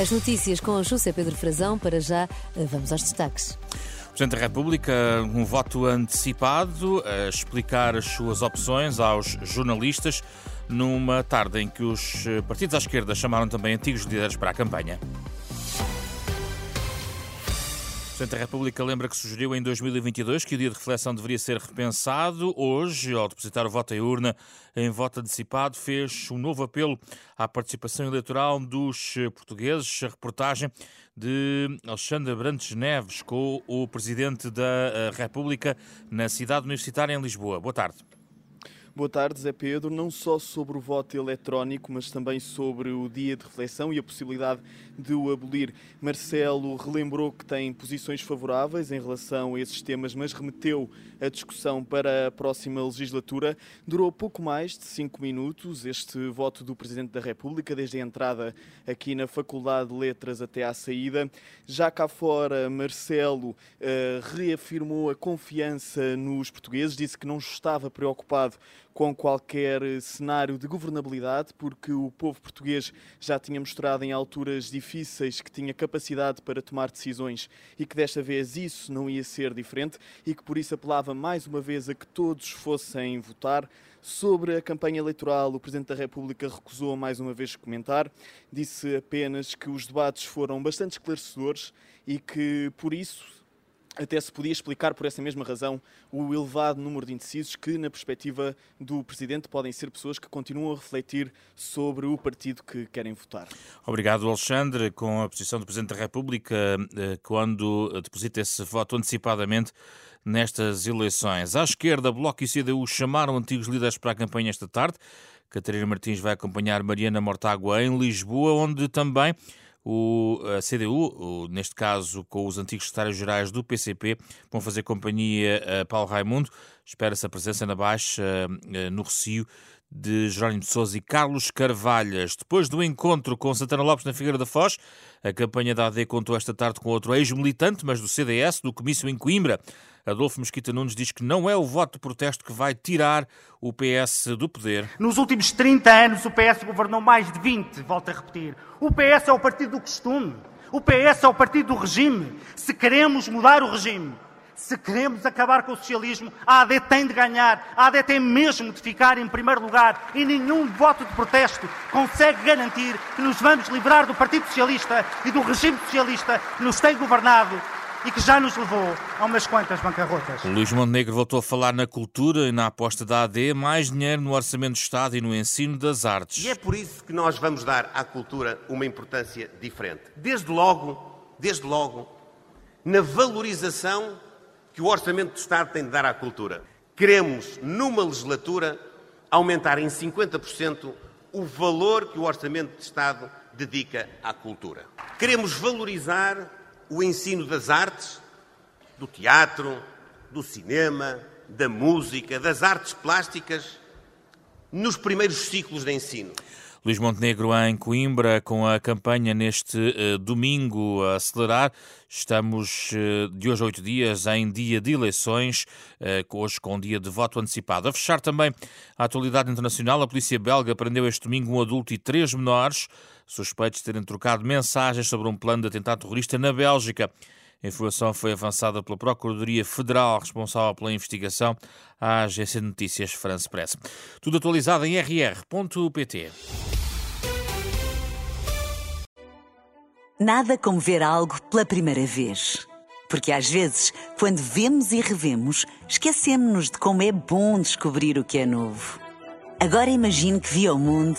As notícias com José Pedro Frazão. Para já, vamos aos destaques. Presidente da República, um voto antecipado a explicar as suas opções aos jornalistas numa tarde em que os partidos à esquerda chamaram também antigos líderes para a campanha. Presidente da República lembra que sugeriu em 2022 que o dia de reflexão deveria ser repensado. Hoje, ao depositar o voto em urna em voto antecipado, fez um novo apelo à participação eleitoral dos portugueses. A reportagem de Alexandre Brantes Neves com o Presidente da República na cidade universitária em Lisboa. Boa tarde. Boa tarde, Zé Pedro. Não só sobre o voto eletrónico, mas também sobre o dia de reflexão e a possibilidade de o abolir. Marcelo relembrou que tem posições favoráveis em relação a esses temas, mas remeteu a discussão para a próxima legislatura. Durou pouco mais de cinco minutos este voto do Presidente da República, desde a entrada aqui na Faculdade de Letras até à saída. Já cá fora, Marcelo uh, reafirmou a confiança nos portugueses, disse que não estava preocupado com qualquer cenário de governabilidade, porque o povo português já tinha mostrado em alturas difíceis que tinha capacidade para tomar decisões e que desta vez isso não ia ser diferente e que por isso apelava mais uma vez a que todos fossem votar. Sobre a campanha eleitoral, o Presidente da República recusou mais uma vez comentar, disse apenas que os debates foram bastante esclarecedores e que por isso até se podia explicar por essa mesma razão o elevado número de indecisos que, na perspectiva do Presidente, podem ser pessoas que continuam a refletir sobre o partido que querem votar. Obrigado, Alexandre. Com a posição do Presidente da República, eh, quando deposita esse voto antecipadamente nestas eleições. À esquerda, Bloco e CDU chamaram antigos líderes para a campanha esta tarde. Catarina Martins vai acompanhar Mariana Mortágua em Lisboa, onde também o a CDU, o, neste caso com os antigos secretários-gerais do PCP, vão fazer companhia a Paulo Raimundo. Espera-se a presença na Baixa, no Recio, de Jerónimo de Sousa e Carlos Carvalhas. Depois do encontro com Santana Lopes na Figueira da Foz, a campanha da AD contou esta tarde com outro ex-militante, mas do CDS, do comício em Coimbra. Adolfo Mesquita Nunes diz que não é o voto de protesto que vai tirar o PS do poder. Nos últimos 30 anos, o PS governou mais de 20, volto a repetir. O PS é o partido do costume. O PS é o partido do regime. Se queremos mudar o regime, se queremos acabar com o socialismo, a AD tem de ganhar, a AD tem mesmo de ficar em primeiro lugar e nenhum voto de protesto consegue garantir que nos vamos livrar do Partido Socialista e do regime socialista que nos tem governado e que já nos levou a umas quantas bancarrotas. Luís Montenegro voltou a falar na cultura e na aposta da AD, mais dinheiro no Orçamento do Estado e no ensino das artes. E é por isso que nós vamos dar à cultura uma importância diferente. Desde logo, desde logo, na valorização que o Orçamento do Estado tem de dar à cultura. Queremos, numa legislatura, aumentar em 50% o valor que o Orçamento de Estado dedica à cultura. Queremos valorizar o ensino das artes, do teatro, do cinema, da música, das artes plásticas, nos primeiros ciclos de ensino. Luís Montenegro em Coimbra, com a campanha neste uh, domingo a acelerar. Estamos uh, de hoje a oito dias em dia de eleições, uh, hoje com dia de voto antecipado. A fechar também a atualidade internacional, a polícia belga prendeu este domingo um adulto e três menores, suspeitos de terem trocado mensagens sobre um plano de atentado terrorista na Bélgica. A informação foi avançada pela Procuradoria Federal responsável pela investigação à agência de notícias France Press. Tudo atualizado em rr.pt. Nada como ver algo pela primeira vez. Porque às vezes, quando vemos e revemos, esquecemos-nos de como é bom descobrir o que é novo. Agora imagine que viu o mundo